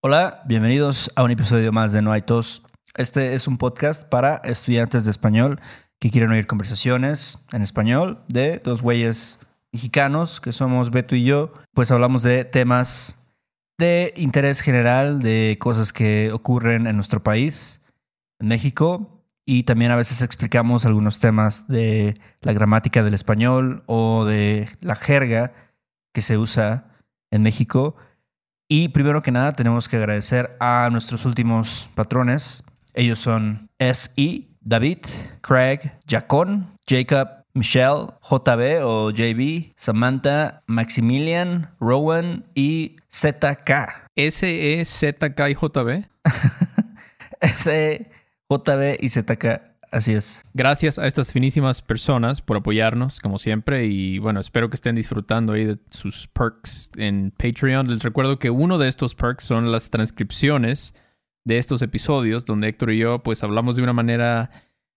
Hola, bienvenidos a un episodio más de No hay tos. Este es un podcast para estudiantes de español que quieren oír conversaciones en español de dos güeyes mexicanos que somos Beto y yo. Pues hablamos de temas de interés general, de cosas que ocurren en nuestro país, en México, y también a veces explicamos algunos temas de la gramática del español o de la jerga que se usa en México. Y primero que nada tenemos que agradecer a nuestros últimos patrones. Ellos son S.I., David, Craig, Jacón, Jacob, Michelle, JB o JB, Samantha, Maximilian, Rowan y ZK. S-E-Z-K y JB. S, JB y ZK. Así es. Gracias a estas finísimas personas por apoyarnos, como siempre. Y bueno, espero que estén disfrutando ahí de sus perks en Patreon. Les recuerdo que uno de estos perks son las transcripciones de estos episodios, donde Héctor y yo pues hablamos de una manera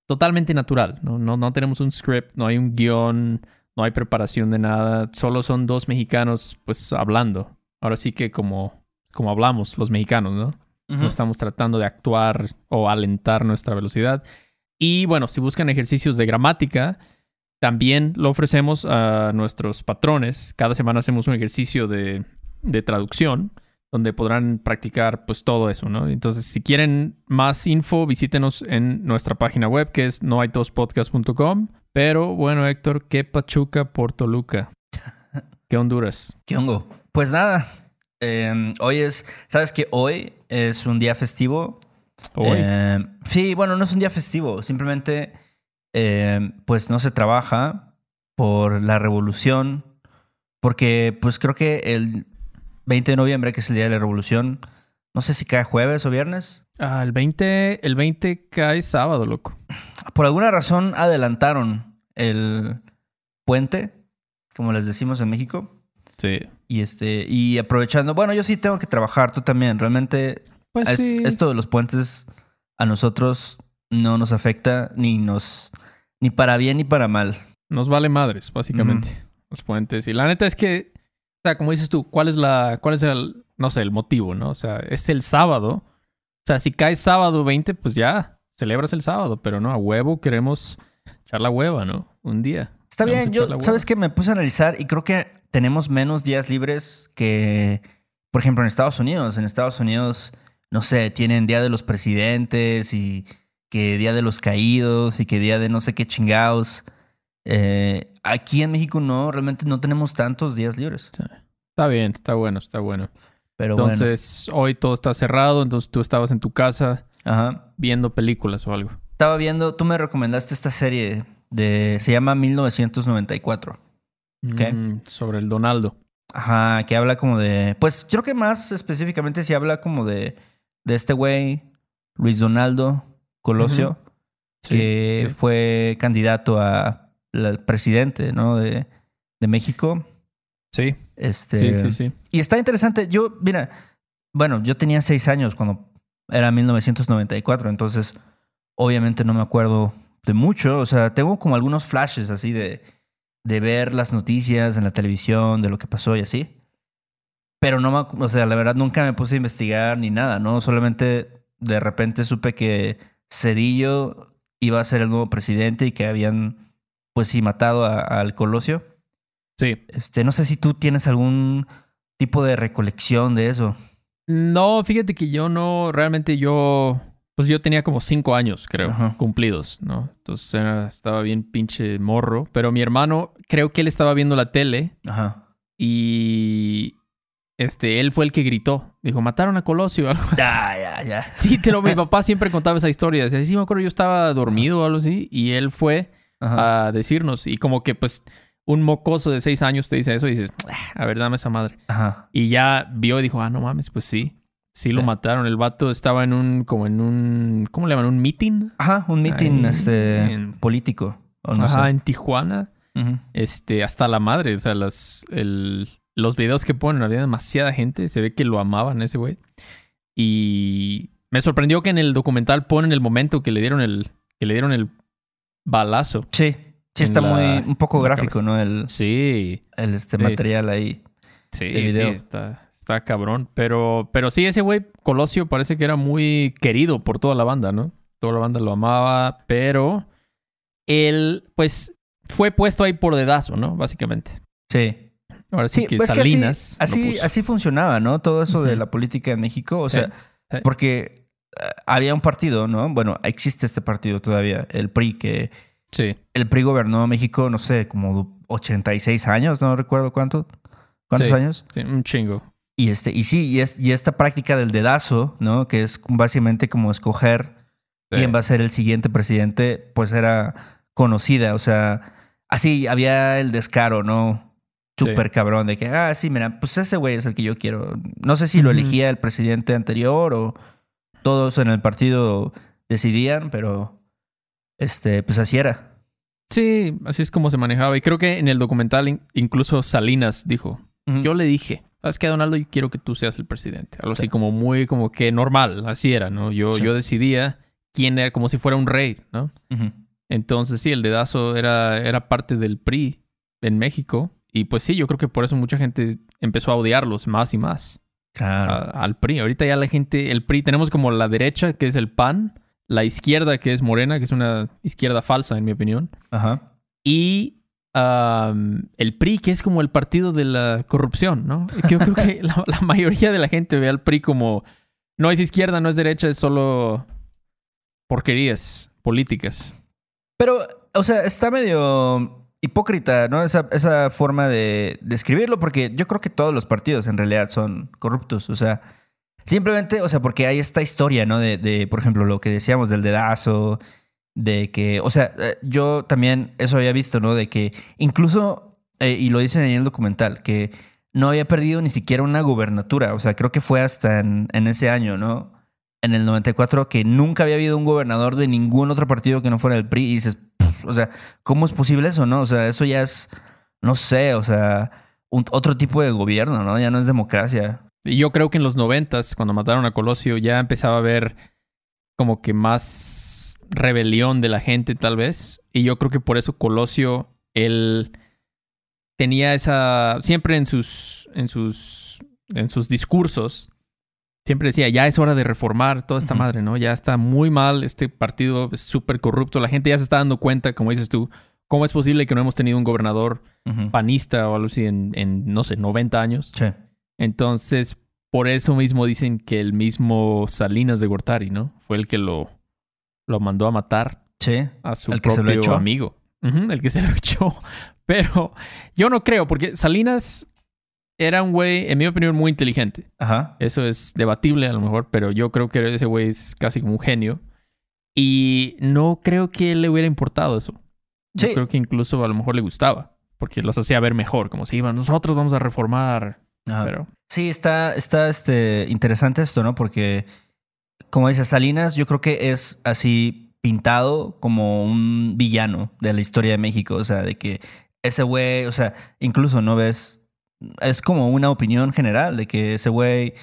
totalmente natural. No, no, no tenemos un script, no hay un guion, no hay preparación de nada. Solo son dos mexicanos pues hablando. Ahora sí que como, como hablamos los mexicanos, ¿no? No estamos tratando de actuar o alentar nuestra velocidad. Y bueno, si buscan ejercicios de gramática, también lo ofrecemos a nuestros patrones. Cada semana hacemos un ejercicio de, de traducción donde podrán practicar pues todo eso, ¿no? Entonces, si quieren más info, visítenos en nuestra página web que es noaitospodcast.com. Pero bueno, Héctor, ¿qué Pachuca por Toluca? ¿Qué Honduras? ¿Qué hongo? Pues nada, eh, hoy es, ¿sabes que hoy es un día festivo? Eh, sí, bueno, no es un día festivo, simplemente eh, pues no se trabaja por la revolución, porque pues creo que el 20 de noviembre, que es el día de la revolución, no sé si cae jueves o viernes. Ah, el 20, el 20 cae sábado, loco. Por alguna razón adelantaron el puente, como les decimos en México. Sí. Y este, y aprovechando, bueno, yo sí tengo que trabajar, tú también. Realmente, Pues es- sí. esto de los puentes a nosotros no nos afecta ni nos, ni para bien ni para mal. Nos vale madres, básicamente, los puentes. Y la neta es que, o sea, como dices tú, ¿cuál es la, cuál es el, no sé, el motivo, ¿no? O sea, es el sábado. O sea, si cae sábado 20, pues ya, celebras el sábado, pero no, a huevo queremos echar la hueva, ¿no? Un día. Está bien, yo. ¿sabes qué? Me puse a analizar y creo que tenemos menos días libres que, por ejemplo, en Estados Unidos. En Estados Unidos, no sé, tienen Día de los Presidentes y que Día de los Caídos y que Día de no sé qué chingados. Eh, aquí en México no, realmente no tenemos tantos días libres. Está bien, está bueno, está bueno. Pero Entonces, hoy todo está cerrado, entonces tú estabas en tu casa. Ajá. viendo películas o algo. Estaba viendo, tú me recomendaste esta serie de. Se llama 1994. Ok. Mm, sobre el Donaldo. Ajá, que habla como de. Pues creo que más específicamente sí habla como de. De este güey, Luis Donaldo Colosio, Sí, que sí. fue candidato a la- presidente, ¿no? De, de México. Sí, Este, sí, sí, sí. Y está interesante. Yo, mira, bueno, yo tenía seis años cuando era 1994, entonces obviamente no me acuerdo de mucho. O sea, tengo como algunos flashes así de, de ver las noticias en la televisión, de lo que pasó y así. Pero no me, o sea, la verdad nunca me puse a investigar ni nada, ¿no? Solamente de repente supe que Cedillo iba a ser el nuevo presidente y que habían, pues sí, matado al Colosio. Sí. Este, no sé si tú tienes algún tipo de recolección de eso. No, fíjate que yo no, realmente yo, pues yo tenía como cinco años, creo, Ajá. cumplidos, ¿no? Entonces era- estaba bien pinche morro, pero mi hermano, creo que él estaba viendo la tele Ajá. y, este, él fue el que gritó, dijo, mataron a Colosio o algo así. Ya, ya, ya. Sí, te lo, mi papá siempre contaba esa historia, decía, sí, me acuerdo, yo estaba dormido o algo así, y él fue Ajá. a decirnos, y como que pues un mocoso de seis años te dice eso y dices, "Ah, a ver, dame esa madre. Ajá. Y ya vio y dijo, ah, no mames, pues sí. Sí lo mataron. El vato estaba en un, como en un, ¿cómo le llaman? ¿Un meeting? Ajá, un meeting Ahí este, en- político. O no Ajá, sé. en Tijuana. Este, hasta la madre. O sea, las, el, los videos que ponen, había demasiada gente. Se ve que lo amaban ese güey. Y me sorprendió que en el documental ponen el momento que le dieron el, que le dieron el balazo. Sí, sí está la- muy, un poco gráfico. ¿no? El, Sí, el este Sí, material ahí. sí, El video. sí, está, está está cabrón. Pero, pero sí, ese güey, Colosio, parece que era muy querido por toda la banda, ¿no? Toda la banda lo amaba, pero él, pues, fue puesto ahí por dedazo, ¿no? Básicamente. Sí. Ahora sí, Sí, que pues que Salinas. lo así, así, así funcionaba, ¿no? Todo eso de la política en México. O sea, sí. porque eh, había un partido, ¿no? Bueno, existe este partido todavía, el PRI, que Sí. el PRI gobernó México, no sé, como 86 años, no recuerdo cuánto. ¿Cuántos años? Sí, un chingo. Y este, y sí, y, es, y esta práctica del dedazo, ¿no? Que es básicamente como escoger quién va a ser el siguiente presidente, pues era conocida. O sea, así había el descaro, ¿no? Sí. Súper cabrón de que, ah, sí, mira, pues ese güey es el que yo quiero. No sé si lo elegía el presidente anterior o todos en el partido decidían, pero este, pues así era. Sí, así es como se manejaba. Y creo que en el documental in- incluso Salinas dijo, yo le dije, sabes que Donaldo, yo quiero que tú seas el presidente. Algo así Sí. como muy, como que normal, así era, ¿no? Yo, Sí. yo decidía quién era, como si fuera un rey, ¿no? Entonces sí, el dedazo era, era parte del PRI en México. Y pues sí, yo creo que por eso mucha gente empezó a odiarlos más y más. Claro. a- al PRI. Ahorita ya la gente, el PRI, tenemos como la derecha, que es el PAN, la izquierda, que es Morena, que es una izquierda falsa, en mi opinión, Ajá. y el PRI, que es como el partido de la corrupción, ¿no? Yo creo que la, la mayoría de la gente ve al PRI como no es izquierda, no es derecha, es solo porquerías políticas. Pero, o sea, está medio hipócrita, ¿no? Esa, esa forma de describirlo, porque yo creo que todos los partidos en realidad son corruptos. O sea, simplemente, o sea, porque hay esta historia, ¿no? De, de, por ejemplo, lo que decíamos del dedazo, de que, o sea, eh, yo también eso había visto, ¿no? De que incluso, eh, y lo dicen en el documental, que no había perdido ni siquiera una gubernatura. O sea, creo que fue hasta en, en ese año, ¿no? En el 94, que nunca había habido un gobernador de ningún otro partido que no fuera el PRI. Y dices, "Pff, o sea, ¿cómo es posible eso, no? O sea, eso ya es, no sé, o sea, otro tipo de gobierno, ¿no? Ya no es democracia. Y yo creo que en los noventas, cuando mataron a Colosio, ya empezaba a haber como que más rebelión de la gente, tal vez. Y yo creo que por eso Colosio, él tenía esa. Siempre en sus. en sus. en sus discursos. Siempre decía, ya es hora de reformar toda esta madre, ¿no? Ya está muy mal, este partido es súper corrupto. La gente ya se está dando cuenta, como dices tú, cómo es posible que no hemos tenido un gobernador panista o algo así en, en no sé, 90 años. Sí. Entonces, por eso mismo dicen que el mismo Salinas de Gortari, ¿no? Fue el que lo, lo mandó a matar Sí. a su ¿El que se lo propio echó? amigo. El que se lo echó. Pero yo no creo, porque Salinas era un güey, en mi opinión, muy inteligente. Ajá. Eso es debatible a lo mejor, pero yo creo que ese güey es casi como un genio. Y no creo que le hubiera importado eso. Yo Sí. creo que incluso a lo mejor le gustaba, porque los hacía ver mejor, como si iban, nosotros vamos a reformar. Ajá. Pero Sí, está, está este, interesante esto, ¿no? Porque, como dices, Salinas, yo creo que es así pintado como un villano de la historia de México. O sea, de que ese güey, o sea, incluso no ves, es como una opinión general de que ese güey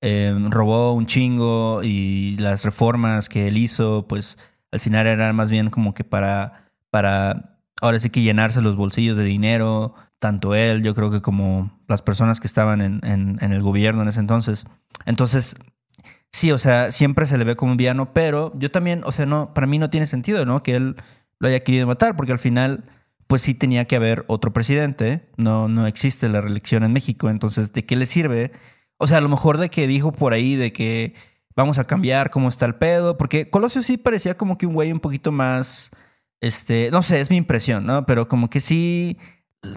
eh, robó un chingo y las reformas que él hizo, pues al final eran más bien como que para, para ahora sí que llenarse los bolsillos de dinero, tanto él, yo creo que como las personas que estaban en, en- en el gobierno en ese entonces. Entonces, sí, o sea, siempre se le ve como un villano, pero yo también, o sea, no, para mí no tiene sentido, ¿no? Que él lo haya querido matar, porque al final, pues sí tenía que haber otro presidente, no, no existe la reelección en México, entonces, ¿de qué le sirve? O sea, a lo mejor de que dijo por ahí de que vamos a cambiar cómo está el pedo, porque Colosio sí parecía como que un güey un poquito más, este, no sé, es mi impresión, ¿no? Pero como que sí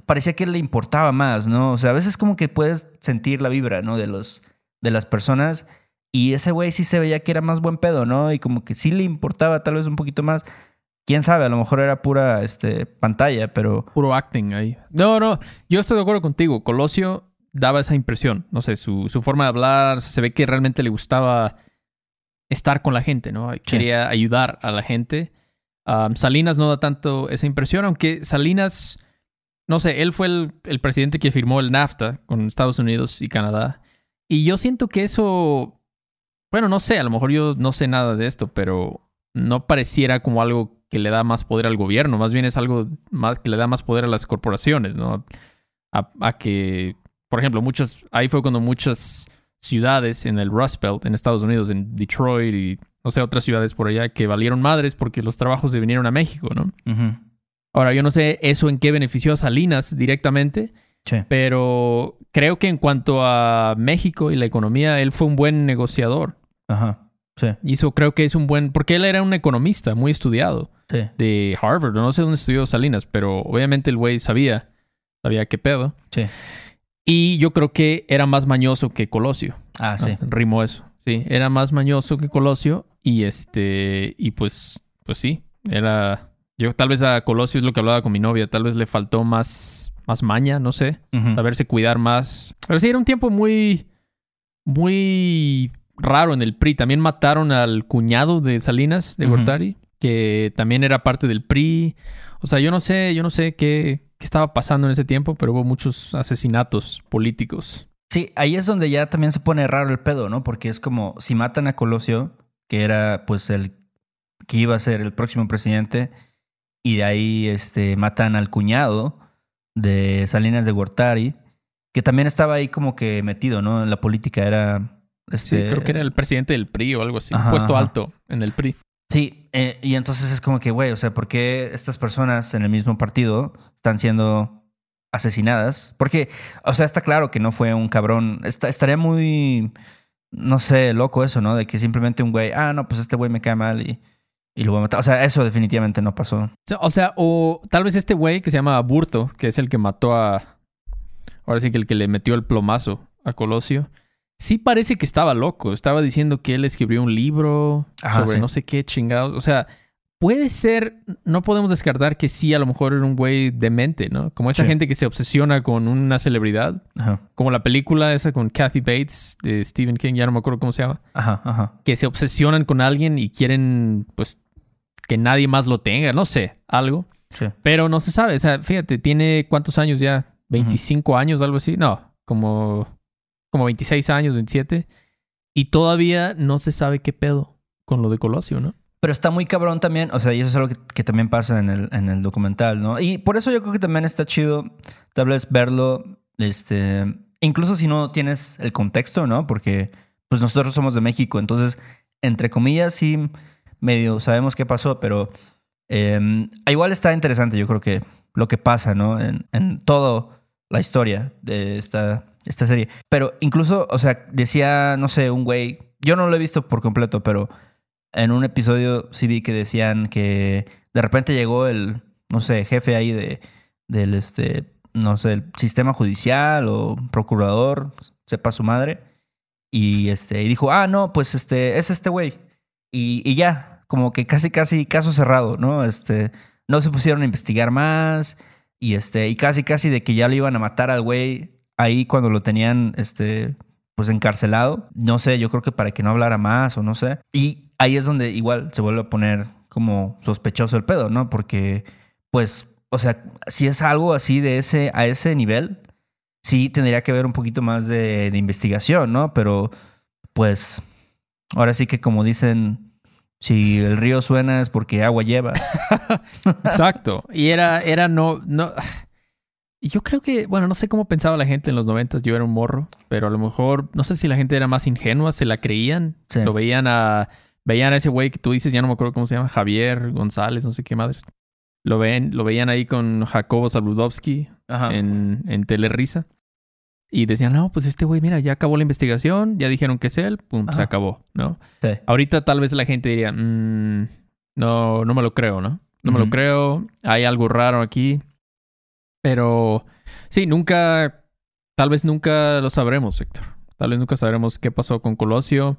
parecía que le importaba más, ¿no? O sea, a veces como que puedes sentir la vibra, ¿no? De los, de las personas y ese güey sí se veía que era más buen pedo, ¿no? Y como que sí le importaba tal vez un poquito más. Quién sabe, a lo mejor era pura, este, pantalla, pero puro acting ahí. No, no, yo estoy de acuerdo contigo. Colosio daba esa impresión. No sé, su, su forma de hablar, se ve que realmente le gustaba estar con la gente, ¿no? Quería ayudar a la gente. Um, Salinas no da tanto esa impresión, aunque Salinas, no sé, él fue el, el presidente que firmó el NAFTA con Estados Unidos y Canadá. Y yo siento que eso, bueno, no sé, a lo mejor yo no sé nada de esto, pero no pareciera como algo que le da más poder al gobierno, más bien es algo más que le da más poder a las corporaciones, ¿no? A, a que, por ejemplo, muchas, ahí fue cuando muchas ciudades en el Rust Belt, en Estados Unidos, en Detroit y, no sé, otras ciudades por allá, que valieron madres porque los trabajos se vinieron a México, ¿no? Ahora, yo no sé eso en qué benefició a Salinas directamente, Sí. pero creo que en cuanto a México y la economía, él fue un buen negociador. Ajá. Sí. Hizo, creo que es un buen, porque él era un economista muy estudiado Sí. de Harvard, no sé dónde estudió Salinas, pero obviamente el güey sabía, sabía qué pedo. Sí. Y yo creo que era más mañoso que Colosio. Ah, sí. Ah, Rimó eso. Sí, era más mañoso que Colosio y este y pues pues sí, era yo tal vez a Colosio es lo que hablaba con mi novia, tal vez le faltó más más maña, no sé, Ujú. saberse cuidar más. Pero sí era un tiempo muy muy raro en el PRI. También mataron al cuñado de Salinas de. Gortari, que también era parte del PRI. O sea, yo no sé, yo no sé qué, qué estaba pasando en ese tiempo, pero hubo muchos asesinatos políticos. Sí, ahí es donde ya también se pone raro el pedo, ¿no? Porque es como si matan a Colosio, que era pues el que iba a ser el próximo presidente, y de ahí este, matan al cuñado de Salinas de Gortari, que también estaba ahí como que metido, ¿no? En la política era... Sí, Este, creo que era el presidente del PRI o algo así. Ajá, puesto ajá. alto en el PRI. Sí, eh, y entonces es como que, güey, o sea, ¿por qué estas personas en el mismo partido están siendo asesinadas? Porque, o sea, está claro que no fue un cabrón. Está, estaría muy, no sé, loco eso, ¿no? De que simplemente un güey, ah, no, pues este güey me cae mal y, y lo voy a matar. O sea, eso definitivamente no pasó. O sea, O sea, o tal vez este güey que se llama Burto, que es el que mató a. Ahora sí que el que le metió el plomazo a Colosio. Sí parece que estaba loco. Estaba diciendo que él escribió un libro Ajá, sobre sí. no sé qué chingados. O sea, puede ser. No podemos descartar que sí, a lo mejor era un güey demente, ¿no? Como esa Sí. gente que se obsesiona con una celebridad. Ajá, Como la película esa con Kathy Bates de Stephen King, ya no me acuerdo cómo se llama. ajá, ajá. que se obsesionan con alguien y quieren, pues, que nadie más lo tenga, no sé, algo. Sí. Pero no se sabe, o sea, fíjate, tiene cuántos años ya, 25 años, algo así, no, como, como 26 años, 27, y todavía no se sabe qué pedo con lo de Colosio, ¿no? Pero está muy cabrón también, o sea, y eso es algo que, también pasa en el, en el documental, ¿no? Y por eso yo creo que también está chido tal verlo, este, incluso si no tienes el contexto, ¿no? Porque pues nosotros somos de México, entonces, entre comillas, sí, medio sabemos qué pasó, pero eh, igual está interesante, yo creo que lo que pasa, ¿no? En, toda la historia de esta, esta serie. Pero incluso, o sea, decía, no sé, un güey, yo no lo he visto por completo, pero en un episodio sí vi que decían que de repente llegó el, no sé, jefe ahí de, del, este, no sé, el sistema judicial o procurador, sepa su madre, y este, y dijo, ah, no, pues este, es este güey. Y, y ya, como que casi, casi caso cerrado, ¿no? Este, no se pusieron a investigar más, y este, y casi, casi de que ya lo iban a matar al güey ahí cuando lo tenían, este, pues encarcelado. No sé, yo creo que para que no hablara más o no sé. Y ahí es donde igual se vuelve a poner como sospechoso el pedo, ¿no? Porque, pues, o sea, si es algo así de ese, a ese nivel, sí tendría que haber un poquito más de, de investigación, ¿no? Pero, pues, ahora sí que como dicen, si el río suena es porque agua lleva. Exacto. Y era, era no, no. Yo creo que, bueno, no sé cómo pensaba la gente en los noventas, yo era un morro, pero a lo mejor, no sé si la gente era más ingenua, se la creían, Sí. lo veían a, veían a ese güey que tú dices, ya no me acuerdo cómo se llama, Javier González, no sé qué madres. Lo ven, lo veían ahí con Jacobo Ajá. en, en Telerisa. Y decían, no, pues este güey, mira, ya acabó la investigación, ya dijeron que es él, pum, se acabó, ¿no? Sí. Ahorita tal vez la gente diría, "Mm, no, no me lo creo, ¿no? No me lo creo, hay algo raro aquí. Pero sí, nunca, tal vez nunca lo sabremos, Héctor. Tal vez nunca sabremos qué pasó con Colosio.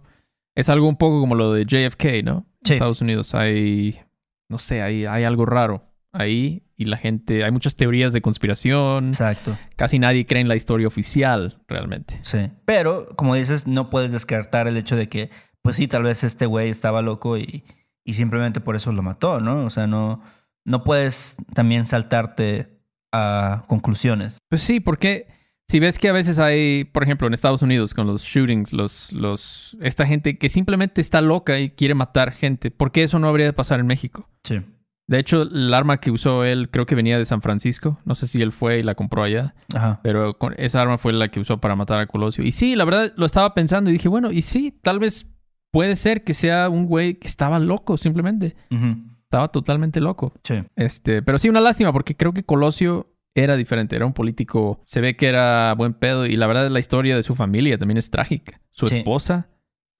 Es algo un poco como lo de JFK, ¿no? En Sí. Estados Unidos hay, no sé, hay, hay algo raro ahí y la gente, hay muchas teorías de conspiración. Exacto. Casi nadie cree en la historia oficial, realmente. Sí. Pero, como dices, no puedes descartar el hecho de que, pues sí, tal vez este güey estaba loco y, y simplemente por eso lo mató, ¿no? O sea, no, no puedes también saltarte a conclusiones. Pues sí, porque si ves que a veces hay, por ejemplo, en Estados Unidos con los shootings, los, los, esta gente que simplemente está loca y quiere matar gente, ¿por qué eso no habría de pasar en México? Sí. De hecho, el arma que usó él creo que venía de San Francisco. No sé si él fue y la compró allá. Ajá. Pero con esa arma fue la que usó para matar a Colosio. Y sí, la verdad lo estaba pensando y dije, bueno, y sí, tal vez puede ser que sea un güey que estaba loco simplemente. Estaba totalmente loco. Sí. Este, pero sí, una lástima porque creo que Colosio era diferente. Era un político, se ve que era buen pedo y la verdad la historia de su familia también es trágica. Su Sí. esposa,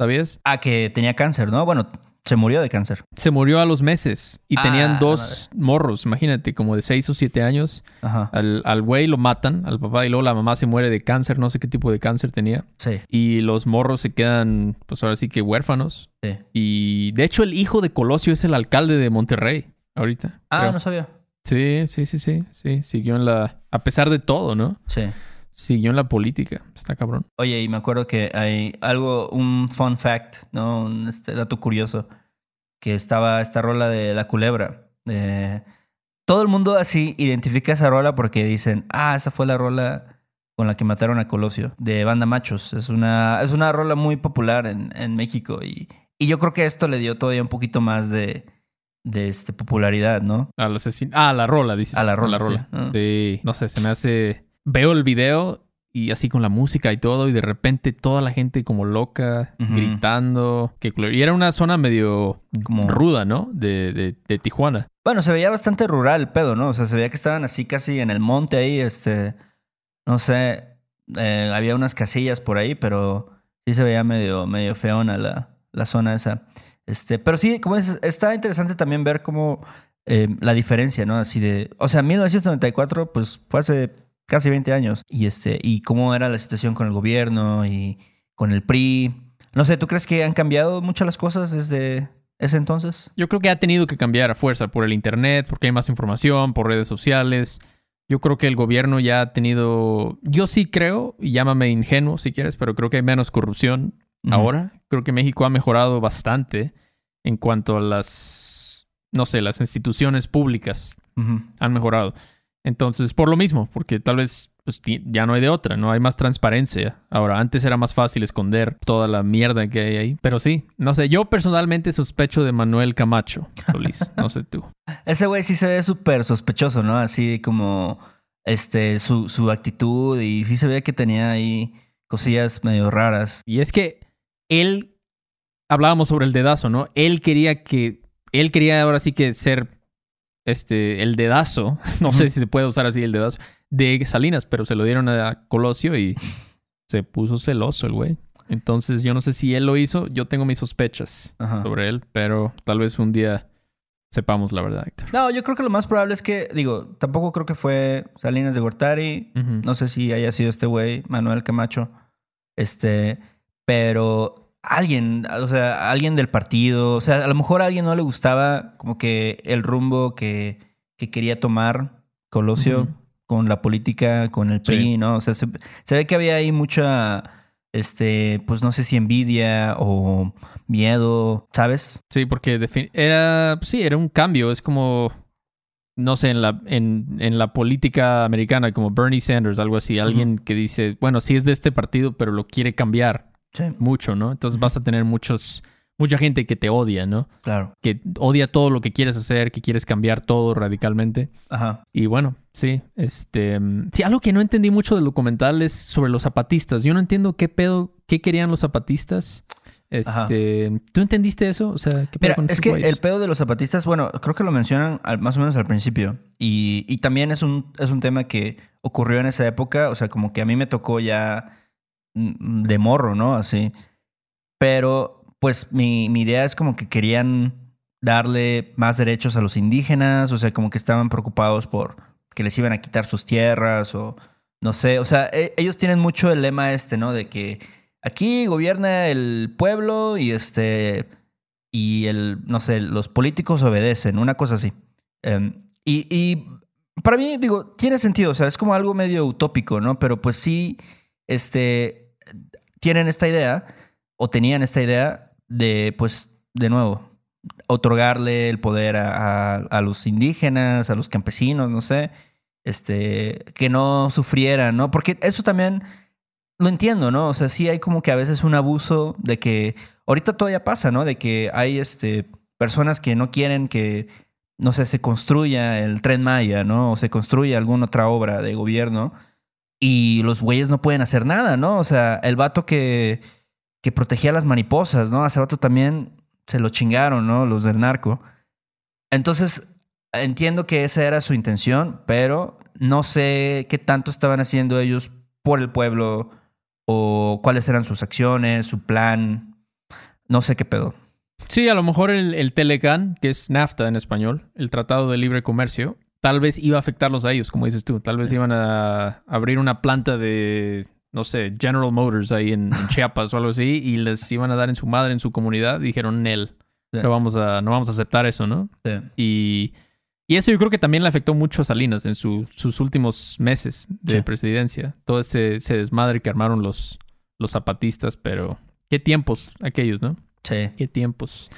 ¿sabías? Ah, que tenía cáncer, ¿no? Bueno, se murió de cáncer. Se murió a los meses y Ah, tenían dos morros, imagínate, como de seis o siete años. Ajá. Al, al güey lo matan, al papá, y luego la mamá se muere de cáncer, no sé qué tipo de cáncer tenía. Sí, Y los morros se quedan, pues ahora sí que huérfanos. sí. Y de hecho el hijo de Colosio es el alcalde de Monterrey ahorita. Ah, creo. no sabía. Sí, sí, sí, sí, sí. Siguió en la... A pesar de todo, ¿no? Sí. Siguió en la política. Está cabrón. Oye, y me acuerdo que hay algo, un fun fact, ¿no? Un este, dato curioso, que estaba esta rola de La Culebra. Eh, todo el mundo así identifica esa rola porque dicen, ah, esa fue la rola con la que mataron a Colosio, de Banda Machos. Es una, es una rola muy popular en, en México y, y yo creo que esto le dio todavía un poquito más de, de este, popularidad, ¿no? Al asesino... Ah, a la rola, dices. A la rola, A la rola. sí. Ah. Sí. No sé, se me hace... Veo el video y así con la música y todo y de repente toda la gente como loca, Ujú. gritando. Que. Y era una zona medio Como- ruda, ¿no? De, de, de Tijuana. Bueno, se veía bastante rural el pedo, ¿no? O sea, se veía que estaban así casi en el monte ahí, este, no sé, eh, había unas casillas por ahí, pero sí se veía medio, medio feona la, la zona esa. Este, pero sí, como dices, está interesante también ver cómo eh, la diferencia, ¿no? Así de, o sea, 1994, pues fue hace casi 20 años, y este, y cómo era la situación con el gobierno y con el PRI. No sé, ¿tú crees que han cambiado mucho las cosas desde ese entonces? Yo creo que ha tenido que cambiar a fuerza por el internet, porque hay más información, por redes sociales. Yo creo que el gobierno ya ha tenido, yo sí creo, y llámame ingenuo si quieres, pero creo que hay menos corrupción ahora. Creo que México ha mejorado bastante en cuanto a las, no sé, las instituciones públicas han mejorado. Entonces, por lo mismo, porque tal vez pues, ya no hay de otra, no hay más transparencia. Ahora, antes era más fácil esconder toda la mierda que hay ahí. Pero sí, no sé, yo personalmente sospecho de Manuel Camacho, Solís, no sé tú. Ese güey sí se ve súper sospechoso, ¿no? Así como este su, su actitud y sí se ve que tenía ahí cosillas medio raras. Y es que él, hablábamos sobre el dedazo, ¿no? Él quería que, él quería ahora sí que ser este, el dedazo, no sé si se puede usar así el dedazo, de Salinas, pero se lo dieron a Colosio y se puso celoso el güey. Entonces yo no sé si él lo hizo, yo tengo mis sospechas Ajá. sobre él, pero tal vez un día sepamos la verdad, Héctor. No, yo creo que lo más probable es que, digo, tampoco creo que fue Salinas de Gortari. No sé si haya sido este güey, Manuel Camacho. Este, pero alguien, o sea, alguien del partido. O sea, a lo mejor a alguien no le gustaba como que el rumbo que, que quería tomar Colosio con la política, con el PRI, Sí. ¿no? O sea, se, se ve que había ahí mucha, este, pues no sé si envidia o miedo, ¿sabes? Sí, porque era, sí, era un cambio. Es como, no sé, en la, en, en la política americana, como Bernie Sanders, algo así. Alguien que dice, bueno, sí es de este partido, pero lo quiere cambiar Sí, mucho, ¿no? Entonces vas a tener muchos, mucha gente que te odia, ¿no? claro. Que odia todo lo que quieres hacer, que quieres cambiar todo radicalmente. Ajá. Y bueno, sí, este... Sí, algo que no entendí mucho del documental es sobre los zapatistas. Yo no entiendo qué pedo, qué querían los zapatistas. Ajá. Este, ¿tú entendiste eso? O sea, ¿qué pedo Mira, con es que el pedo de los zapatistas, bueno, creo que lo mencionan al- más o menos al principio. Y, y también es un, es un tema que ocurrió en esa época. O sea, como que a mí me tocó ya de morro, ¿no? Así. Pero, pues, mi, mi idea es como que querían darle más derechos a los indígenas. O sea, como que estaban preocupados por que les iban a quitar sus tierras o no sé. O sea, e- ellos tienen mucho el lema este, ¿no? De que aquí gobierna el pueblo y este y el, no sé, los políticos obedecen, una cosa así. Em, y, y para mí, digo, tiene sentido, o sea, es como algo medio utópico, ¿no? Pero pues sí, este, tienen esta idea, o tenían esta idea de, pues, de nuevo, otorgarle el poder a, a- los indígenas, a los campesinos, no sé, este, que no sufrieran, ¿no? Porque eso también lo entiendo, ¿no? O sea, sí hay como que a veces un abuso de que ahorita todavía pasa, ¿no? De que hay este personas que no quieren que no sé, se construya el tren Maya, ¿no? O se construya alguna otra obra de gobierno y los güeyes no pueden hacer nada, ¿no? O sea, el vato que, que protegía a las mariposas, ¿no? Hace rato también se lo chingaron, ¿no? Los del narco. Entonces, entiendo que esa era su intención, pero no sé qué tanto estaban haciendo ellos por el pueblo o cuáles eran sus acciones, su plan. No sé qué pedo. Sí, a lo mejor el, el Telecan, que es NAFTA en español, el Tratado de Libre Comercio, tal vez iba a afectarlos a ellos, como dices tú. Tal vez iban a abrir una planta de, no sé, General Motors ahí en, Chiapas o algo así, y les iban a dar en su madre, en su comunidad. dijeron, Nel, no, vamos a, no vamos a aceptar eso, ¿no? Y, y, eso yo creo que también le afectó mucho a Salinas en sus últimos meses de presidencia. Todo ese, ese, desmadre que armaron los, los zapatistas, pero qué tiempos aquellos, ¿no? Sí. Qué tiempos.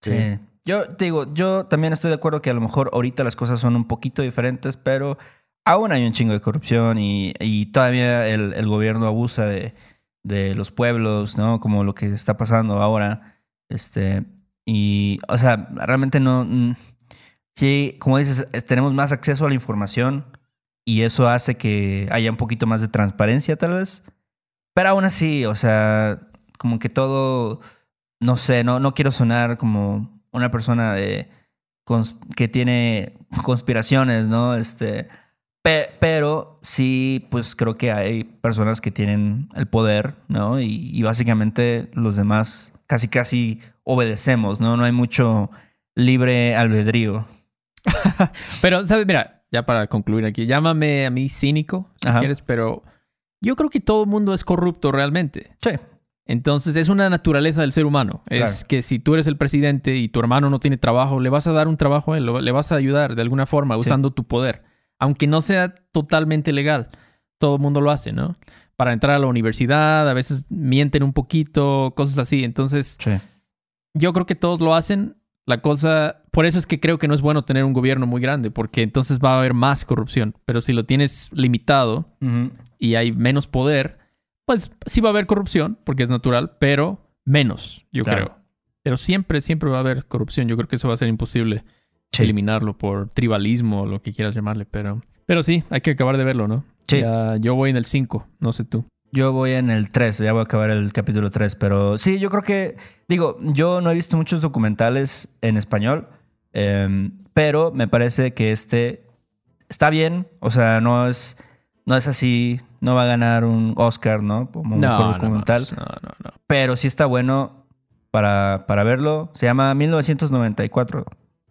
Sí. Yo te digo, yo también estoy de acuerdo que a lo mejor ahorita las cosas son un poquito diferentes, pero aún hay un chingo de corrupción y, todavía el, gobierno abusa de, de, los pueblos, ¿no? Como lo que está pasando ahora. Este, y, o sea, realmente no. Mm, sí, como dices, tenemos más acceso a la información y eso hace que haya un poquito más de transparencia, tal vez. Pero aún así, o sea, como que todo no sé, no, no quiero sonar como una persona de que tiene conspiraciones, ¿no? Este, pero sí, pues creo que hay personas que tienen el poder, ¿no? Y, básicamente los demás casi casi obedecemos, ¿no? No hay mucho libre albedrío. pero, ¿sabes? Mira, ya para concluir aquí, llámame a mí cínico, si quieres, pero yo creo que todo el mundo es corrupto realmente. Sí. Entonces es una naturaleza del ser humano. Es que si tú eres el presidente y tu hermano no tiene trabajo, le vas a dar un trabajo a él, le vas a ayudar de alguna forma usando tu poder. Aunque no sea totalmente legal. Todo el mundo lo hace, ¿no? Para entrar a la universidad, a veces mienten un poquito, cosas así. Entonces, yo creo que todos lo hacen. La cosa, por eso es que creo que no es bueno tener un gobierno muy grande, porque entonces va a haber más corrupción. Pero si lo tienes limitado y hay menos poder, pues sí va a haber corrupción, porque es natural, pero menos, yo creo. Pero siempre, siempre va a haber corrupción. Yo creo que eso va a ser imposible eliminarlo por tribalismo o lo que quieras llamarle, pero... Pero sí, hay que acabar de verlo, ¿no? Sí. yo voy en el 5, no sé tú. Yo voy en el 3, ya voy a acabar el capítulo 3, pero sí, yo creo que, digo, yo no he visto muchos documentales en español, em, pero me parece que este está bien, o sea, no es no es así, no va a ganar un Oscar, ¿no? Como mejor documental. No, no, no. Pero sí está bueno para, para verlo. Se llama 1994.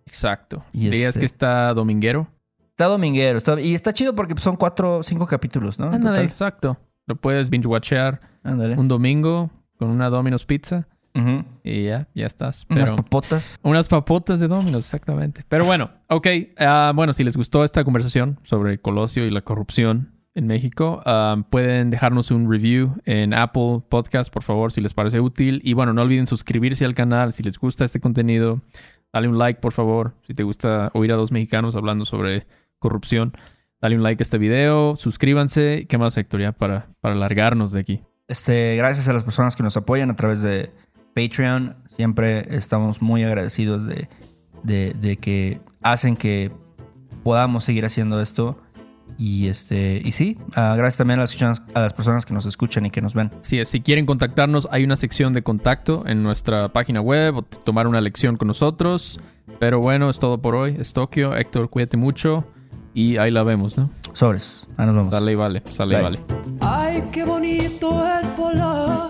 Exacto. Y ¿Dirías este que está dominguero? Está dominguero. y está chido porque son cuatro, cinco capítulos, ¿no? Ándale, exacto. Lo puedes binge-watchear un domingo con una Domino's Pizza. Y ya, ya estás. unas papotas. Unas papotas de Domino's, exactamente. Pero bueno, ok. Ah, bueno, si les gustó esta conversación sobre Colosio y la corrupción, en México. Um, pueden dejarnos un review en Apple Podcast, por favor, si les parece útil. Y bueno, no olviden suscribirse al canal si les gusta este contenido. Dale un like, por favor, si te gusta oír a dos mexicanos hablando sobre corrupción. Dale un like a este video, suscríbanse. ¿Qué más, Héctor? Ya para, para largarnos de aquí. Este, gracias a las personas que nos apoyan a través de Patreon. Siempre estamos muy agradecidos de, de, de que hacen que podamos seguir haciendo esto. Y este y sí, uh, gracias también a las, a las personas que nos escuchan y que nos ven. Sí, si quieren contactarnos, hay una sección de contacto en nuestra página web o tomar una lección con nosotros. Pero bueno, es todo por hoy. Es Tokio. Héctor, cuídate mucho. Y ahí la vemos, ¿no? Sobres. Ahí nos vemos. Sale y vale. Sale y vale. Ay, qué bonito es volar